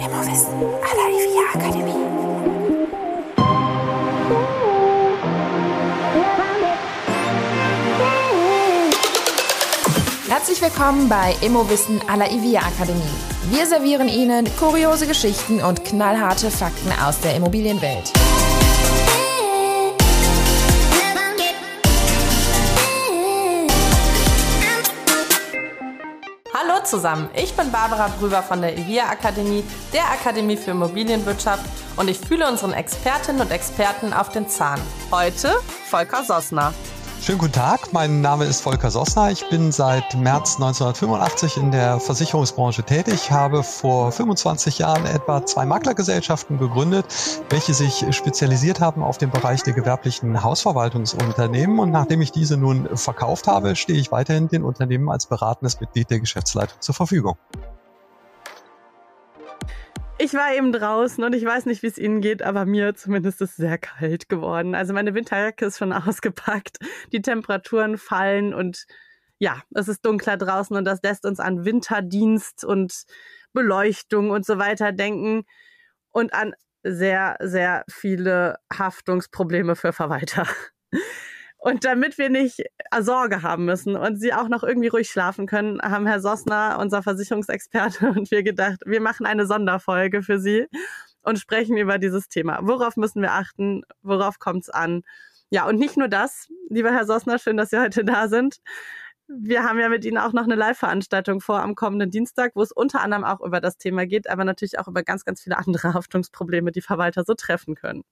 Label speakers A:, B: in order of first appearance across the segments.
A: Immowissen à la IVIA Akademie. Herzlich willkommen bei Immowissen à la IVIA Akademie. Wir servieren Ihnen kuriose Geschichten und knallharte Fakten aus der Immobilienwelt.
B: Zusammen, ich bin Barbara Brüber von der IVIA Akademie, der Akademie für Immobilienwirtschaft und ich fühle unseren Expertinnen und Experten auf den Zahn. Heute Volker Sossner.
C: Schönen guten Tag, mein Name ist Volker Sossner. Ich bin seit März 1985 in der Versicherungsbranche tätig, habe vor 25 Jahren etwa zwei Maklergesellschaften gegründet, welche sich spezialisiert haben auf den Bereich der gewerblichen Hausverwaltungsunternehmen. Und nachdem ich diese nun verkauft habe, stehe ich weiterhin den Unternehmen als beratendes Mitglied der Geschäftsleitung zur Verfügung.
B: Ich war eben draußen und ich weiß nicht, wie es Ihnen geht, aber mir zumindest ist sehr kalt geworden. Also meine Winterjacke ist schon ausgepackt, die Temperaturen fallen und ja, es ist dunkler draußen und das lässt uns an Winterdienst und Beleuchtung und so weiter denken und an sehr, sehr viele Haftungsprobleme für Verwalter. Und damit wir nicht äh, Sorge haben müssen und Sie auch noch irgendwie ruhig schlafen können, haben Herr Sossner, unser Versicherungsexperte, und wir gedacht, wir machen eine Sonderfolge für Sie und sprechen über dieses Thema. Worauf müssen wir achten? Worauf kommt es an? Ja, und nicht nur das, lieber Herr Sossner, schön, dass Sie heute da sind. Wir haben ja mit Ihnen auch noch eine Live-Veranstaltung vor am kommenden Dienstag, wo es unter anderem auch über das Thema geht, aber natürlich auch über ganz, ganz viele andere Haftungsprobleme, die Verwalter so treffen können.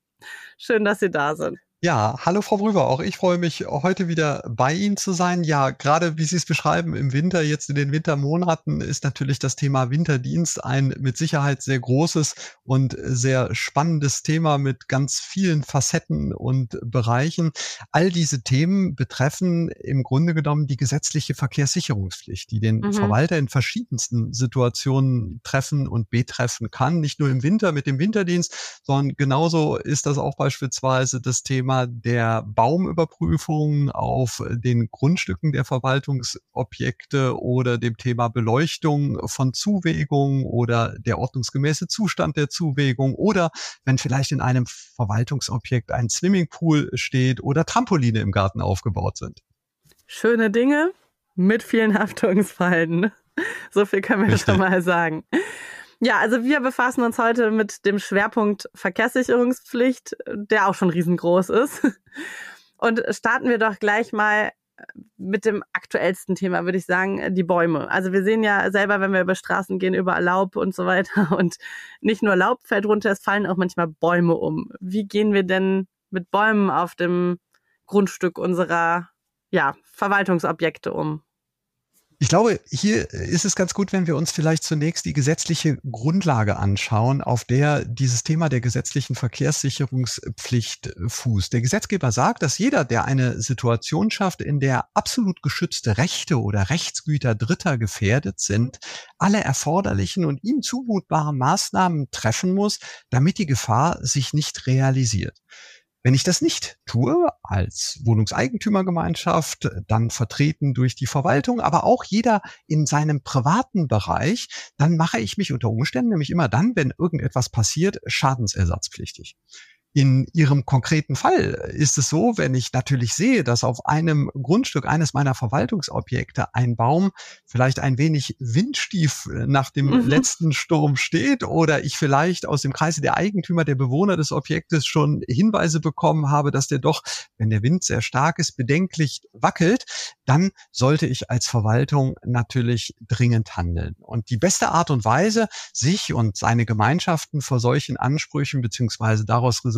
B: Schön, dass Sie da sind.
C: Ja, hallo Frau Brüber, auch ich freue mich heute wieder bei Ihnen zu sein. Ja, gerade wie Sie es beschreiben, im Winter, jetzt in den Wintermonaten, ist natürlich das Thema Winterdienst ein mit Sicherheit sehr großes und sehr spannendes Thema mit ganz vielen Facetten und Bereichen. All diese Themen betreffen im Grunde genommen die gesetzliche Verkehrssicherungspflicht, die den mhm. Verwalter in verschiedensten Situationen treffen und betreffen kann. Nicht nur im Winter mit dem Winterdienst, sondern genauso ist das auch beispielsweise das Thema Thema der Baumüberprüfung auf den Grundstücken der Verwaltungsobjekte oder dem Thema Beleuchtung von Zuwägungen oder der ordnungsgemäße Zustand der Zuwägung oder wenn vielleicht in einem Verwaltungsobjekt ein Swimmingpool steht oder Trampoline im Garten aufgebaut sind.
B: Schöne Dinge mit vielen Haftungsfallen. So viel können wir Richtig. schon mal sagen. Ja, also wir befassen uns heute mit dem Schwerpunkt Verkehrssicherungspflicht, der auch schon riesengroß ist. Und starten wir doch gleich mal mit dem aktuellsten Thema, würde ich sagen, die Bäume. Also wir sehen ja selber, wenn wir über Straßen gehen, überall Laub und so weiter. Und nicht nur Laub fällt runter, es fallen auch manchmal Bäume um. Wie gehen wir denn mit Bäumen auf dem Grundstück unserer ja, Verwaltungsobjekte um?
C: Ich glaube, hier ist es ganz gut, wenn wir uns vielleicht zunächst die gesetzliche Grundlage anschauen, auf der dieses Thema der gesetzlichen Verkehrssicherungspflicht fußt. Der Gesetzgeber sagt, dass jeder, der eine Situation schafft, in der absolut geschützte Rechte oder Rechtsgüter Dritter gefährdet sind, alle erforderlichen und ihm zumutbaren Maßnahmen treffen muss, damit die Gefahr sich nicht realisiert. Wenn ich das nicht tue, als Wohnungseigentümergemeinschaft, dann vertreten durch die Verwaltung, aber auch jeder in seinem privaten Bereich, dann mache ich mich unter Umständen, nämlich immer dann, wenn irgendetwas passiert, schadensersatzpflichtig. In Ihrem konkreten Fall ist es so, wenn ich natürlich sehe, dass auf einem Grundstück eines meiner Verwaltungsobjekte ein Baum vielleicht ein wenig windstief nach dem mhm. letzten Sturm steht oder ich vielleicht aus dem Kreise der Eigentümer, der Bewohner des Objektes schon Hinweise bekommen habe, dass der doch, wenn der Wind sehr stark ist, bedenklich wackelt, dann sollte ich als Verwaltung natürlich dringend handeln. Und die beste Art und Weise, sich und seine Gemeinschaften vor solchen Ansprüchen beziehungsweise daraus resultierenden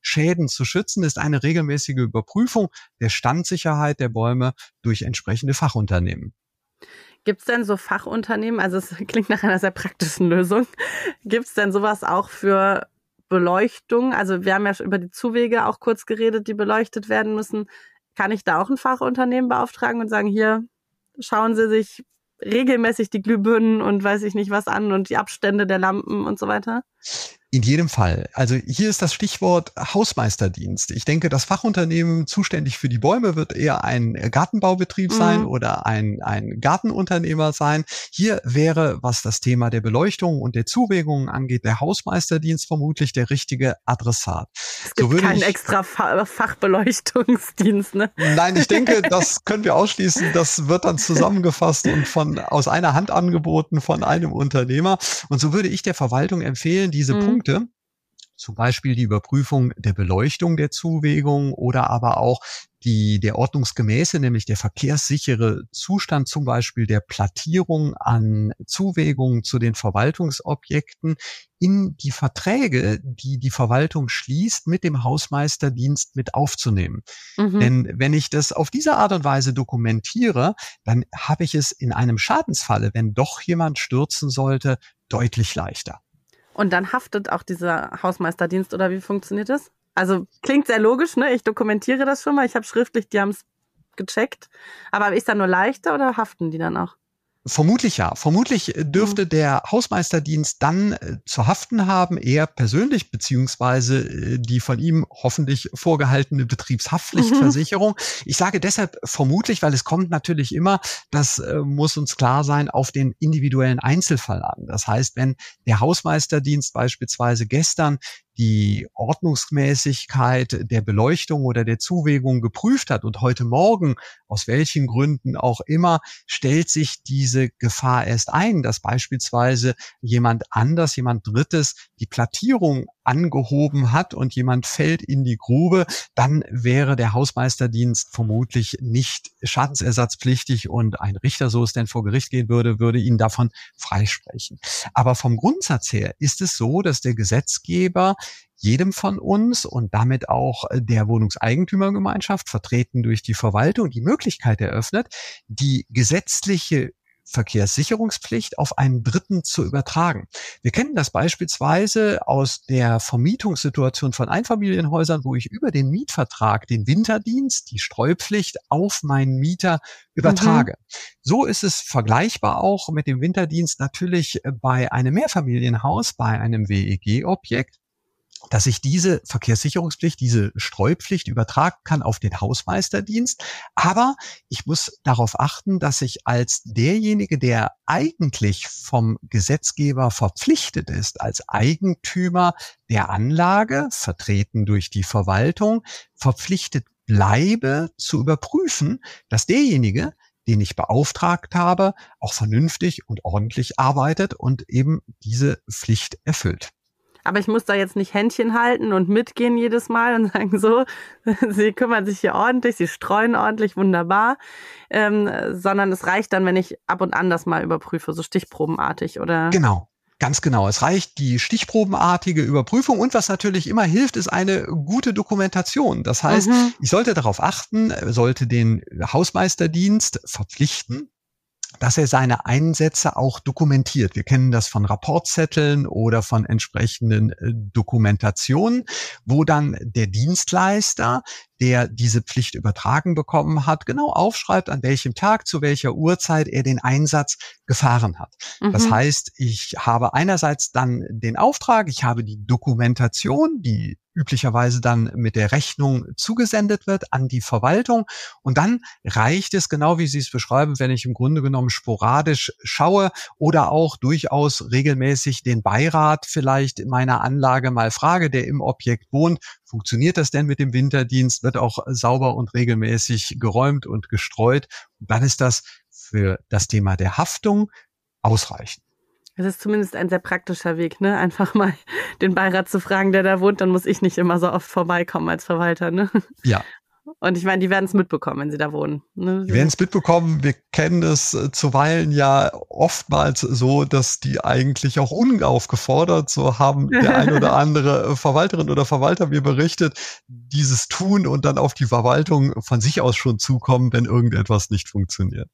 C: Schäden zu schützen, ist eine regelmäßige Überprüfung der Standsicherheit der Bäume durch entsprechende Fachunternehmen.
B: Gibt es denn so Fachunternehmen, also es klingt nach einer sehr praktischen Lösung, gibt es denn sowas auch für Beleuchtung? Also wir haben ja über die Zuwege auch kurz geredet, die beleuchtet werden müssen. Kann ich da auch ein Fachunternehmen beauftragen und sagen, hier schauen Sie sich regelmäßig die Glühbirnen und weiß ich nicht was an und die Abstände der Lampen und so weiter?
C: In jedem Fall. Also hier ist das Stichwort Hausmeisterdienst. Ich denke, das Fachunternehmen zuständig für die Bäume wird eher ein Gartenbaubetrieb mhm. sein oder ein, ein Gartenunternehmer sein. Hier wäre, was das Thema der Beleuchtung und der Zuwägungen angeht, der Hausmeisterdienst vermutlich der richtige Adressat.
B: Es gibt so keinen ich, extra Fachbeleuchtungsdienst, ne?
C: Nein, ich denke, das können wir ausschließen. Das wird dann zusammengefasst und von aus einer Hand angeboten von einem Unternehmer. Und so würde ich der Verwaltung empfehlen, diese mhm. Punkte Punkte, zum Beispiel die Überprüfung der Beleuchtung der Zuwägung oder aber auch die, der ordnungsgemäße, nämlich der verkehrssichere Zustand zum Beispiel der Plattierung an Zuwägungen zu den Verwaltungsobjekten in die Verträge, die die Verwaltung schließt, mit dem Hausmeisterdienst mit aufzunehmen. Mhm. Denn wenn ich das auf diese Art und Weise dokumentiere, dann habe ich es in einem Schadensfalle, wenn doch jemand stürzen sollte, deutlich leichter.
B: Und dann haftet auch dieser Hausmeisterdienst oder wie funktioniert das? Also klingt sehr logisch, ne? Ich dokumentiere das schon mal. Ich habe schriftlich, die haben es gecheckt. Aber ist dann nur leichter oder haften die dann auch?
C: Vermutlich ja. Vermutlich äh, dürfte mhm. der Hausmeisterdienst dann äh, zu haften haben, er persönlich, beziehungsweise äh, die von ihm hoffentlich vorgehaltene Betriebshaftpflichtversicherung. Mhm. Ich sage deshalb vermutlich, weil es kommt natürlich immer, das muss uns klar sein, auf den individuellen Einzelfall an. Das heißt, wenn der Hausmeisterdienst beispielsweise gestern die Ordnungsmäßigkeit der Beleuchtung oder der Zuwägung geprüft hat und heute Morgen, aus welchen Gründen auch immer, stellt sich diese Gefahr erst ein, dass beispielsweise jemand anders, jemand Drittes die Plattierung angehoben hat und jemand fällt in die Grube, dann wäre der Hausmeisterdienst vermutlich nicht schadensersatzpflichtig und ein Richter, so es denn vor Gericht gehen würde, würde ihn davon freisprechen. Aber vom Grundsatz her ist es so, dass der Gesetzgeber jedem von uns und damit auch der Wohnungseigentümergemeinschaft, vertreten durch die Verwaltung, die Möglichkeit eröffnet, die gesetzliche Verkehrssicherungspflicht auf einen Dritten zu übertragen. Wir kennen das beispielsweise aus der Vermietungssituation von Einfamilienhäusern, wo ich über den Mietvertrag den Winterdienst, die Streupflicht auf meinen Mieter übertrage. Mhm. So ist es vergleichbar auch mit dem Winterdienst natürlich bei einem Mehrfamilienhaus, bei einem WEG-Objekt dass ich diese Verkehrssicherungspflicht, diese Streupflicht übertragen kann auf den Hausmeisterdienst. Aber ich muss darauf achten, dass ich als derjenige, der eigentlich vom Gesetzgeber verpflichtet ist, als Eigentümer der Anlage, vertreten durch die Verwaltung, verpflichtet bleibe zu überprüfen, dass derjenige, den ich beauftragt habe, auch vernünftig und ordentlich arbeitet und eben diese Pflicht erfüllt.
B: Aber ich muss da jetzt nicht Händchen halten und mitgehen jedes Mal und sagen, so, sie kümmern sich hier ordentlich, sie streuen ordentlich, wunderbar. Ähm, sondern es reicht dann, wenn ich ab und an das mal überprüfe, so stichprobenartig, oder?
C: Genau. Ganz genau. Es reicht die stichprobenartige Überprüfung und was natürlich immer hilft, ist eine gute Dokumentation. Das heißt, mhm. ich sollte darauf achten, sollte den Hausmeisterdienst verpflichten, dass er seine Einsätze auch dokumentiert. Wir kennen das von Rapportzetteln oder von entsprechenden äh, Dokumentationen, wo dann der Dienstleister der diese Pflicht übertragen bekommen hat, genau aufschreibt, an welchem Tag, zu welcher Uhrzeit er den Einsatz gefahren hat. Mhm. Das heißt, ich habe einerseits dann den Auftrag, ich habe die Dokumentation, die üblicherweise dann mit der Rechnung zugesendet wird an die Verwaltung. Und dann reicht es, genau wie Sie es beschreiben, wenn ich im Grunde genommen sporadisch schaue oder auch durchaus regelmäßig den Beirat vielleicht in meiner Anlage mal frage, der im Objekt wohnt, funktioniert das denn mit dem Winterdienst? Wird auch sauber und regelmäßig geräumt und gestreut? Und dann ist das für das Thema der Haftung ausreichend.
B: Es ist zumindest ein sehr praktischer Weg, ne? Einfach mal den Beirat zu fragen, der da wohnt, dann muss ich nicht immer so oft vorbeikommen als Verwalter, ne?
C: Ja,
B: und ich meine, die werden es mitbekommen, wenn sie da wohnen.
C: Ne? Die werden es mitbekommen. Wir kennen es äh, zuweilen ja oftmals so, dass die eigentlich auch unaufgefordert, so haben der ein oder andere Verwalterin oder Verwalter mir berichtet, dieses tun und dann auf die Verwaltung von sich aus schon zukommen, wenn irgendetwas nicht funktioniert.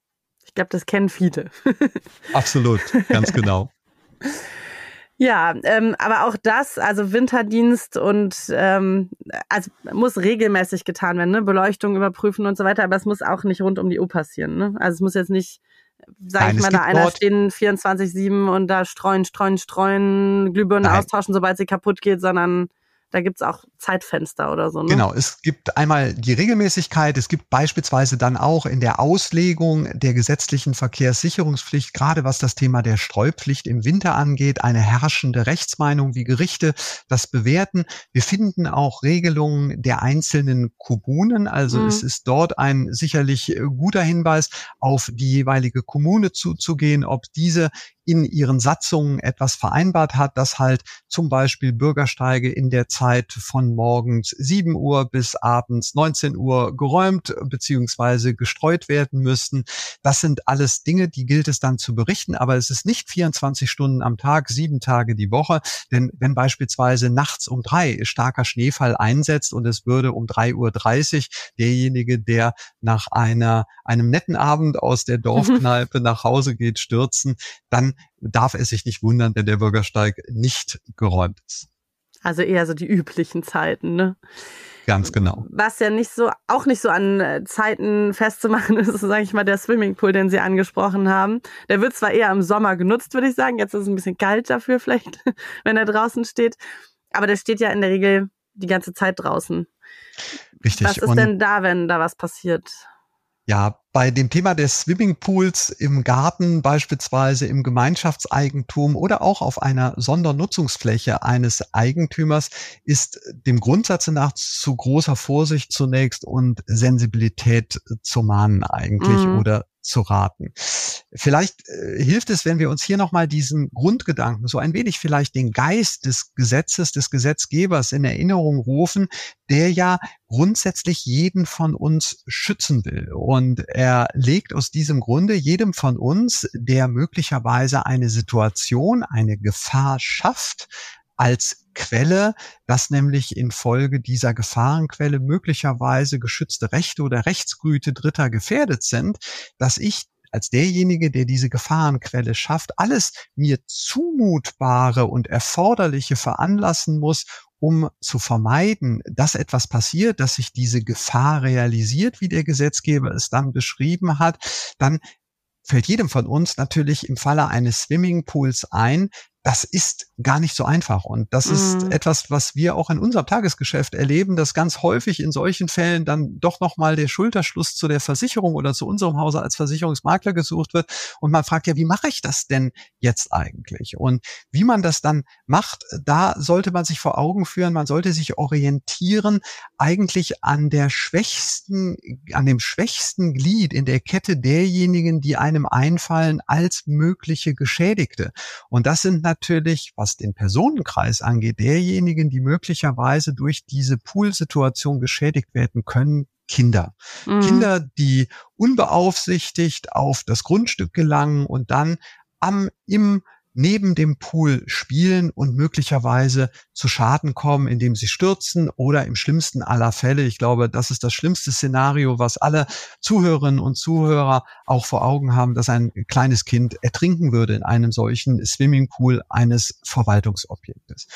B: Ich glaube, das kennen viele.
C: Absolut, ganz genau.
B: Ja, ähm, aber auch das, also Winterdienst und ähm, also muss regelmäßig getan werden, ne? Beleuchtung überprüfen und so weiter, aber es muss auch nicht rund um die Uhr passieren. Ne? Also es muss jetzt nicht sag Nein, ich mal, da einer stehen 24-7 und da streuen, streuen, streuen, Glühbirnen Nein. austauschen, sobald sie kaputt geht, sondern da gibt's auch Zeitfenster oder so. Ne?
C: Genau, es gibt einmal die Regelmäßigkeit, es gibt beispielsweise dann auch in der Auslegung der gesetzlichen Verkehrssicherungspflicht, gerade was das Thema der Streupflicht im Winter angeht, eine herrschende Rechtsmeinung, wie Gerichte das bewerten. Wir finden auch Regelungen der einzelnen Kommunen, also mhm. es ist dort ein sicherlich guter Hinweis, auf die jeweilige Kommune zuzugehen, ob diese in ihren Satzungen etwas vereinbart hat, dass halt zum Beispiel Bürgersteige in der Zeit von morgens 7 Uhr bis abends 19 Uhr geräumt bzw. gestreut werden müssten. Das sind alles Dinge, die gilt es dann zu berichten, aber es ist nicht 24 Stunden am Tag, sieben Tage die Woche, denn wenn beispielsweise nachts um drei starker Schneefall einsetzt und es würde um 3.30 Uhr derjenige, der nach einer, einem netten Abend aus der Dorfkneipe nach Hause geht, stürzen, dann darf es sich nicht wundern, wenn der Bürgersteig nicht geräumt ist.
B: Also eher so die üblichen Zeiten, ne?
C: Ganz genau.
B: Was ja nicht so, auch nicht so an äh, Zeiten festzumachen ist, sage ich mal, der Swimmingpool, den Sie angesprochen haben. Der wird zwar eher im Sommer genutzt, würde ich sagen. Jetzt ist es ein bisschen kalt dafür vielleicht, wenn er draußen steht. Aber der steht ja in der Regel die ganze Zeit draußen.
C: Richtig.
B: Was ist Und denn da, wenn da was passiert?
C: Ja, bei dem Thema des Swimmingpools im Garten, beispielsweise im Gemeinschaftseigentum oder auch auf einer Sondernutzungsfläche eines Eigentümers, ist dem Grundsatz nach zu großer Vorsicht zunächst und Sensibilität zu mahnen eigentlich mhm. oder zu raten. Vielleicht äh, hilft es, wenn wir uns hier nochmal diesen Grundgedanken, so ein wenig vielleicht den Geist des Gesetzes, des Gesetzgebers in Erinnerung rufen, der ja grundsätzlich jeden von uns schützen will. Und er legt aus diesem Grunde jedem von uns, der möglicherweise eine Situation, eine Gefahr schafft, als Quelle, dass nämlich infolge dieser Gefahrenquelle möglicherweise geschützte Rechte oder Rechtsgüte Dritter gefährdet sind, dass ich als derjenige, der diese Gefahrenquelle schafft, alles mir zumutbare und erforderliche veranlassen muss, um zu vermeiden, dass etwas passiert, dass sich diese Gefahr realisiert, wie der Gesetzgeber es dann beschrieben hat, dann fällt jedem von uns natürlich im Falle eines Swimmingpools ein, das ist gar nicht so einfach. Und das mhm. ist etwas, was wir auch in unserem Tagesgeschäft erleben, dass ganz häufig in solchen Fällen dann doch nochmal der Schulterschluss zu der Versicherung oder zu unserem Hause als Versicherungsmakler gesucht wird. Und man fragt ja, wie mache ich das denn jetzt eigentlich? Und wie man das dann macht, da sollte man sich vor Augen führen, man sollte sich orientieren eigentlich an der schwächsten, an dem schwächsten Glied in der Kette derjenigen, die einem einfallen als mögliche Geschädigte. Und das sind natürlich, was den Personenkreis angeht, derjenigen, die möglicherweise durch diese Poolsituation geschädigt werden können, Kinder. Mhm. Kinder, die unbeaufsichtigt auf das Grundstück gelangen und dann am, im neben dem Pool spielen und möglicherweise zu Schaden kommen, indem sie stürzen oder im schlimmsten aller Fälle, ich glaube, das ist das schlimmste Szenario, was alle Zuhörerinnen und Zuhörer auch vor Augen haben, dass ein kleines Kind ertrinken würde in einem solchen Swimmingpool eines Verwaltungsobjektes.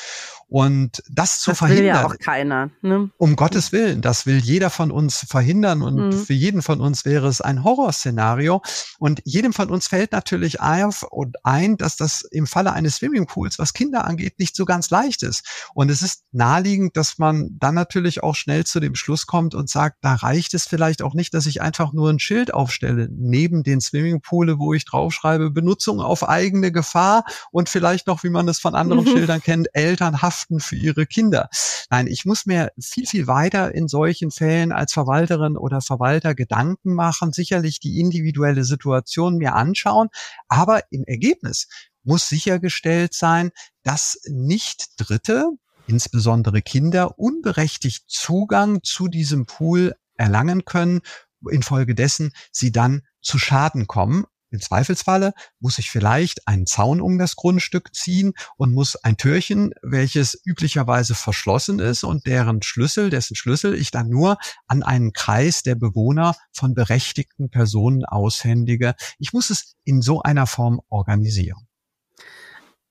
C: Und das zu
B: das
C: verhindern.
B: Will ja auch keiner. Ne?
C: Um Gottes Willen, das will jeder von uns verhindern und mhm. für jeden von uns wäre es ein Horrorszenario. Und jedem von uns fällt natürlich auf und ein, dass das im Falle eines Swimmingpools, was Kinder angeht, nicht so ganz leicht ist. Und es ist naheliegend, dass man dann natürlich auch schnell zu dem Schluss kommt und sagt, da reicht es vielleicht auch nicht, dass ich einfach nur ein Schild aufstelle neben den Swimmingpoole, wo ich draufschreibe, Benutzung auf eigene Gefahr und vielleicht noch, wie man es von anderen Schildern kennt, Eltern haften für ihre Kinder. Nein, ich muss mir viel, viel weiter in solchen Fällen als Verwalterin oder Verwalter Gedanken machen, sicherlich die individuelle Situation mir anschauen, aber im Ergebnis muss sichergestellt sein, dass nicht Dritte, insbesondere Kinder, unberechtigt Zugang zu diesem Pool erlangen können, infolgedessen sie dann zu Schaden kommen. Im Zweifelsfalle muss ich vielleicht einen Zaun um das Grundstück ziehen und muss ein Türchen, welches üblicherweise verschlossen ist und deren Schlüssel, dessen Schlüssel ich dann nur an einen Kreis der Bewohner von berechtigten Personen aushändige. Ich muss es in so einer Form organisieren.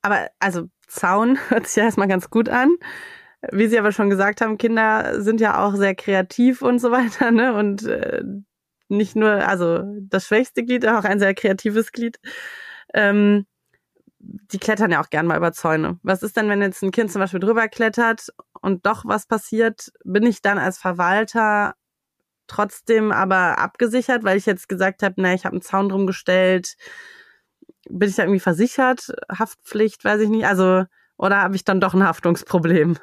B: Aber also Zaun hört sich ja erstmal ganz gut an. Wie Sie aber schon gesagt haben, Kinder sind ja auch sehr kreativ und so weiter, ne? Und äh, nicht nur, also das schwächste Glied, auch ein sehr kreatives Glied. Ähm, die klettern ja auch gern mal über Zäune. Was ist denn, wenn jetzt ein Kind zum Beispiel drüber klettert und doch was passiert? Bin ich dann als Verwalter trotzdem aber abgesichert, weil ich jetzt gesagt habe, na, ich habe einen Zaun drum gestellt. Bin ich da irgendwie versichert? Haftpflicht, weiß ich nicht. Also, oder habe ich dann doch ein Haftungsproblem?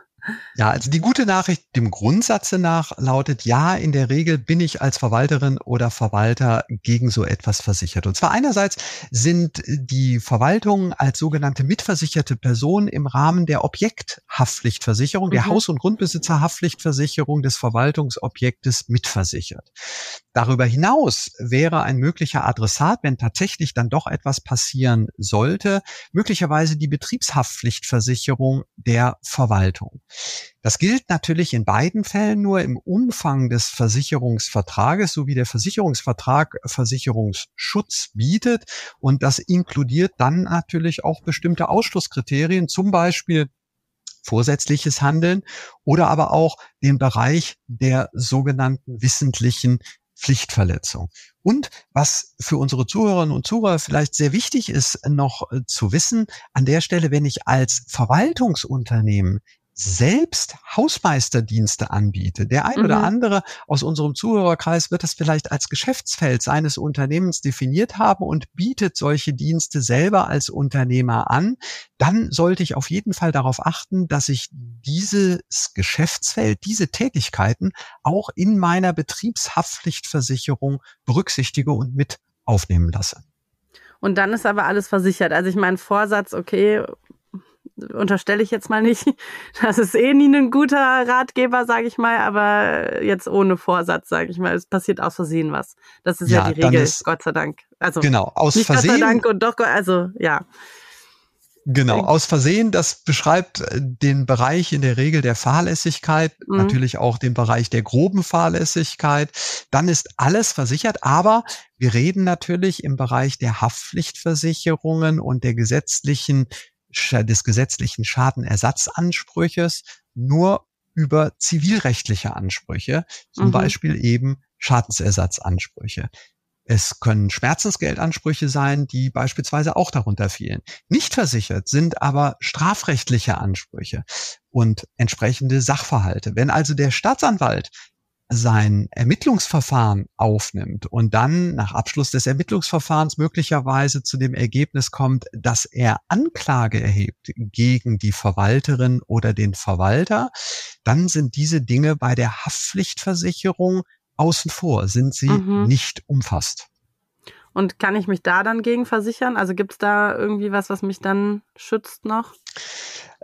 C: Ja, also die gute Nachricht dem Grundsatze nach lautet, ja, in der Regel bin ich als Verwalterin oder Verwalter gegen so etwas versichert. Und zwar einerseits sind die Verwaltungen als sogenannte mitversicherte Person im Rahmen der Objekthaftpflichtversicherung, mhm. der Haus- und Grundbesitzerhaftpflichtversicherung des Verwaltungsobjektes mitversichert. Darüber hinaus wäre ein möglicher Adressat, wenn tatsächlich dann doch etwas passieren sollte, möglicherweise die Betriebshaftpflichtversicherung der Verwaltung. Das gilt natürlich in beiden Fällen nur im Umfang des Versicherungsvertrages, so wie der Versicherungsvertrag Versicherungsschutz bietet. Und das inkludiert dann natürlich auch bestimmte Ausschlusskriterien, zum Beispiel vorsätzliches Handeln oder aber auch den Bereich der sogenannten wissentlichen Pflichtverletzung. Und was für unsere Zuhörerinnen und Zuhörer vielleicht sehr wichtig ist, noch zu wissen, an der Stelle, wenn ich als Verwaltungsunternehmen selbst Hausmeisterdienste anbiete. Der ein mhm. oder andere aus unserem Zuhörerkreis wird das vielleicht als Geschäftsfeld seines Unternehmens definiert haben und bietet solche Dienste selber als Unternehmer an. Dann sollte ich auf jeden Fall darauf achten, dass ich dieses Geschäftsfeld, diese Tätigkeiten auch in meiner Betriebshaftpflichtversicherung berücksichtige und mit aufnehmen lasse.
B: Und dann ist aber alles versichert. Also ich meine, Vorsatz, okay, unterstelle ich jetzt mal nicht. Das ist eh nie ein guter Ratgeber, sage ich mal, aber jetzt ohne Vorsatz, sage ich mal. Es passiert aus Versehen was. Das ist ja, ja die Regel, ist, Gott sei Dank.
C: Also genau, aus
B: nicht
C: Versehen.
B: Gott sei Dank und doch, also ja.
C: Genau, aus Versehen, das beschreibt äh, den Bereich in der Regel der Fahrlässigkeit, mhm. natürlich auch den Bereich der groben Fahrlässigkeit. Dann ist alles versichert, aber wir reden natürlich im Bereich der Haftpflichtversicherungen und der gesetzlichen des gesetzlichen Schadenersatzansprüches nur über zivilrechtliche Ansprüche, zum mhm. Beispiel eben Schadensersatzansprüche. Es können Schmerzensgeldansprüche sein, die beispielsweise auch darunter fielen. Nicht versichert sind aber strafrechtliche Ansprüche und entsprechende Sachverhalte. Wenn also der Staatsanwalt sein Ermittlungsverfahren aufnimmt und dann nach Abschluss des Ermittlungsverfahrens möglicherweise zu dem Ergebnis kommt, dass er Anklage erhebt gegen die Verwalterin oder den Verwalter, dann sind diese Dinge bei der Haftpflichtversicherung außen vor, sind sie mhm. nicht umfasst.
B: Und kann ich mich da dann gegen versichern? Also gibt es da irgendwie was, was mich dann schützt noch?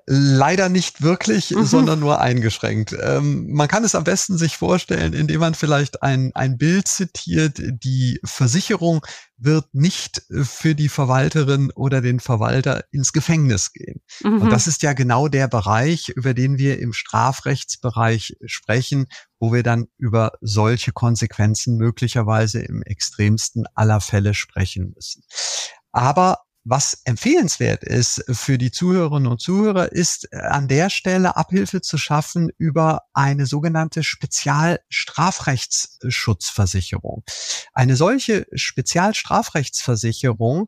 C: Leider nicht wirklich, mhm. sondern nur eingeschränkt. Ähm, man kann es am besten sich vorstellen, indem man vielleicht ein, ein Bild zitiert. Die Versicherung wird nicht für die Verwalterin oder den Verwalter ins Gefängnis gehen. Mhm. Und das ist ja genau der Bereich, über den wir im Strafrechtsbereich sprechen, wo wir dann über solche Konsequenzen möglicherweise im extremsten aller Fälle sprechen müssen. Aber was empfehlenswert ist für die Zuhörerinnen und Zuhörer, ist äh, an der Stelle Abhilfe zu schaffen über eine sogenannte Spezialstrafrechtsschutzversicherung. Eine solche Spezialstrafrechtsversicherung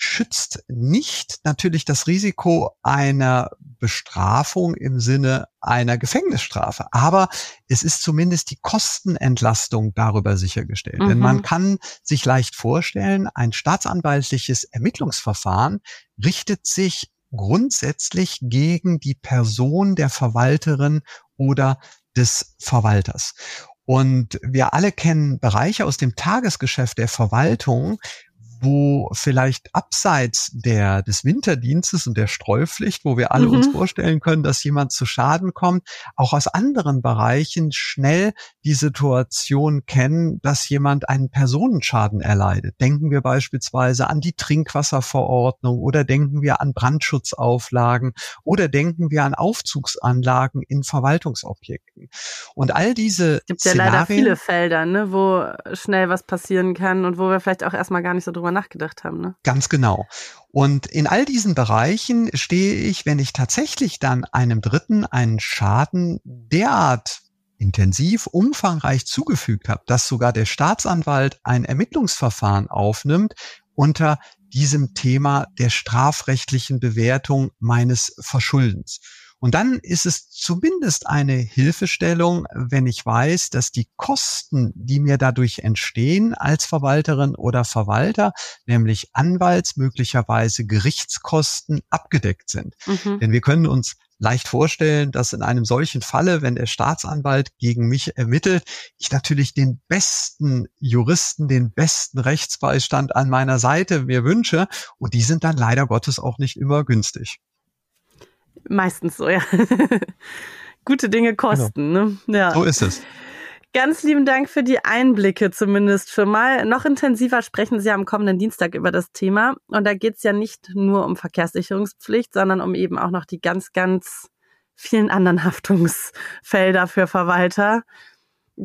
C: schützt nicht natürlich das Risiko einer Bestrafung im Sinne einer Gefängnisstrafe, aber es ist zumindest die Kostenentlastung darüber sichergestellt. Mhm. Denn man mhm. kann sich leicht vorstellen, ein staatsanwaltliches Ermittlungsverfahren richtet sich grundsätzlich gegen die Person der Verwalterin oder des Verwalters. Und wir alle kennen Bereiche aus dem Tagesgeschäft der Verwaltung, wo vielleicht abseits der, des Winterdienstes und der Streupflicht, wo wir alle mhm. uns vorstellen können, dass jemand zu Schaden kommt, auch aus anderen Bereichen schnell die Situation kennen, dass jemand einen Personenschaden erleidet. Denken wir beispielsweise an die Trinkwasserverordnung oder denken wir an Brandschutzauflagen oder denken wir an Aufzugsanlagen in Verwaltungsobjekten. Und all diese
B: es gibt ja leider viele Felder, ne, wo schnell was passieren kann und wo wir vielleicht auch erstmal gar nicht so drüber drüber nachgedacht haben. Ne?
C: Ganz genau. Und in all diesen Bereichen stehe ich, wenn ich tatsächlich dann einem Dritten einen Schaden derart intensiv, umfangreich zugefügt habe, dass sogar der Staatsanwalt ein Ermittlungsverfahren aufnimmt unter diesem Thema der strafrechtlichen Bewertung meines Verschuldens. Und dann ist es zumindest eine Hilfestellung, wenn ich weiß, dass die Kosten, die mir dadurch entstehen als Verwalterin oder Verwalter, nämlich Anwalts, möglicherweise Gerichtskosten abgedeckt sind. Mhm. Denn wir können uns leicht vorstellen, dass in einem solchen Falle, wenn der Staatsanwalt gegen mich ermittelt, ich natürlich den besten Juristen, den besten Rechtsbeistand an meiner Seite mir wünsche. Und die sind dann leider Gottes auch nicht immer günstig.
B: Meistens so, ja. Gute Dinge kosten, genau. ne? Ja.
C: So ist es.
B: Ganz lieben Dank für die Einblicke zumindest schon mal. Noch intensiver sprechen Sie am kommenden Dienstag über das Thema. Und da geht es ja nicht nur um Verkehrssicherungspflicht, sondern um eben auch noch die ganz, ganz vielen anderen Haftungsfelder für Verwalter.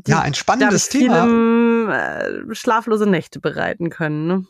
C: Ja, ein spannendes Thema.
B: Vielem, äh, schlaflose Nächte bereiten können. Ne?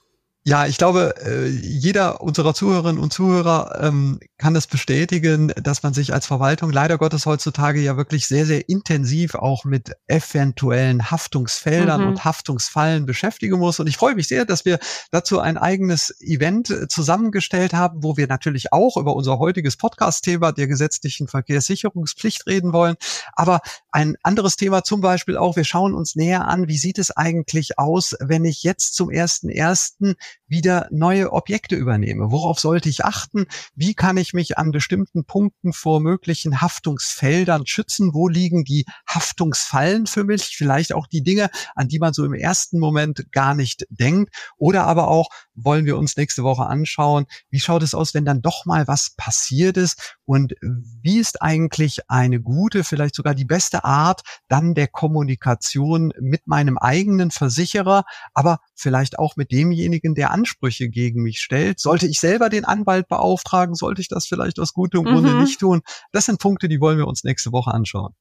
C: Ja, ich glaube, äh, jeder unserer Zuhörerinnen und Zuhörer ähm, kann das bestätigen, dass man sich als Verwaltung leider Gottes heutzutage ja wirklich sehr, sehr intensiv auch mit eventuellen Haftungsfeldern mhm. und Haftungsfallen beschäftigen muss. Und ich freue mich sehr, dass wir dazu ein eigenes Event äh, zusammengestellt haben, wo wir natürlich auch über unser heutiges Podcast-Thema der gesetzlichen Verkehrssicherungspflicht reden wollen. Aber ein anderes Thema zum Beispiel auch, wir schauen uns näher an, wie sieht es eigentlich aus, wenn ich jetzt zum ersten ersten wieder neue Objekte übernehme. Worauf sollte ich achten? Wie kann ich mich an bestimmten Punkten vor möglichen Haftungsfeldern schützen? Wo liegen die Haftungsfallen für mich? Vielleicht auch die Dinge, an die man so im ersten Moment gar nicht denkt. Oder aber auch, wollen wir uns nächste Woche anschauen, wie schaut es aus, wenn dann doch mal was passiert ist? Und wie ist eigentlich eine gute, vielleicht sogar die beste Art dann der Kommunikation mit meinem eigenen Versicherer, aber vielleicht auch mit demjenigen, der Ansprüche gegen mich stellt. Sollte ich selber den Anwalt beauftragen? Sollte ich das vielleicht aus gutem Grunde mhm. nicht tun? Das sind Punkte, die wollen wir uns nächste Woche anschauen.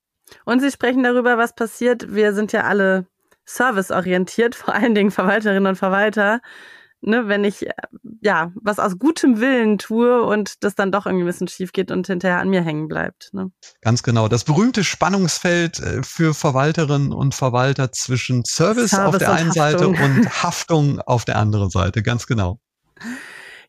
B: Und Sie sprechen darüber, was passiert. Wir sind ja alle serviceorientiert, vor allen Dingen Verwalterinnen und Verwalter ne, wenn ich äh, ja was aus gutem Willen tue und das dann doch irgendwie ein bisschen schief geht und hinterher an mir hängen bleibt. Ne?
C: Ganz genau. Das berühmte Spannungsfeld äh, für Verwalterinnen und Verwalter zwischen Service, Service auf der einen Haftung. Seite und Haftung auf der anderen Seite. Ganz genau.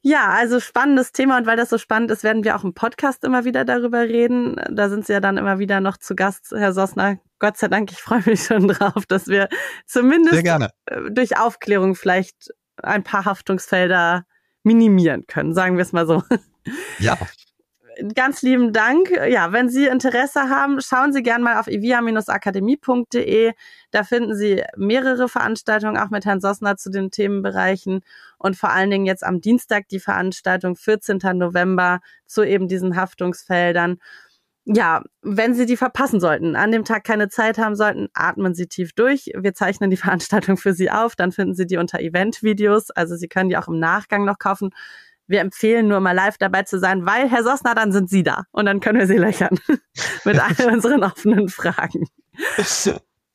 B: Ja, also spannendes Thema und weil das so spannend ist, werden wir auch im Podcast immer wieder darüber reden. Da sind Sie ja dann immer wieder noch zu Gast, Herr Sossner. Gott sei Dank, ich freue mich schon drauf, dass wir zumindest äh, durch Aufklärung vielleicht ein paar Haftungsfelder minimieren können, sagen wir es mal so.
C: Ja.
B: Ganz lieben Dank. Ja, wenn Sie Interesse haben, schauen Sie gerne mal auf ivia-akademie.de. Da finden Sie mehrere Veranstaltungen, auch mit Herrn Sossner zu den Themenbereichen und vor allen Dingen jetzt am Dienstag die Veranstaltung 14. November zu eben diesen Haftungsfeldern ja, wenn Sie die verpassen sollten, an dem Tag keine Zeit haben sollten, atmen Sie tief durch. Wir zeichnen die Veranstaltung für Sie auf, dann finden Sie die unter Event-Videos, also Sie können die auch im Nachgang noch kaufen. Wir empfehlen nur mal live dabei zu sein, weil Herr Sossner, dann sind Sie da und dann können wir Sie löchern mit all unseren offenen Fragen.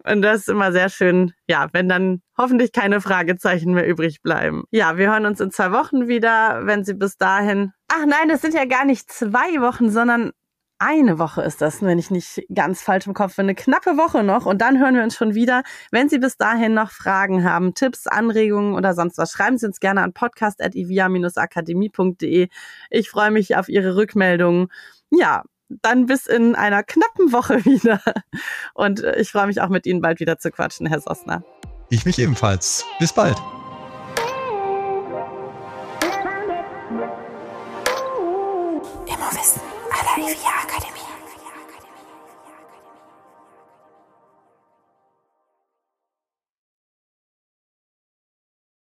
B: Und das ist immer sehr schön, ja, wenn dann hoffentlich keine Fragezeichen mehr übrig bleiben. Ja, wir hören uns in zwei Wochen wieder, wenn Sie bis dahin. Ach nein, es sind ja gar nicht zwei Wochen, sondern eine Woche ist das, wenn ich nicht ganz falsch im Kopf bin. Eine knappe Woche noch und dann hören wir uns schon wieder. Wenn Sie bis dahin noch Fragen haben, Tipps, Anregungen oder sonst was, schreiben Sie uns gerne an podcast.ivia-akademie.de. Ich freue mich auf Ihre Rückmeldungen. Ja, dann bis in einer knappen Woche wieder. Und ich freue mich auch mit Ihnen bald wieder zu quatschen, Herr Sossner.
C: Ich mich ebenfalls. Bis bald.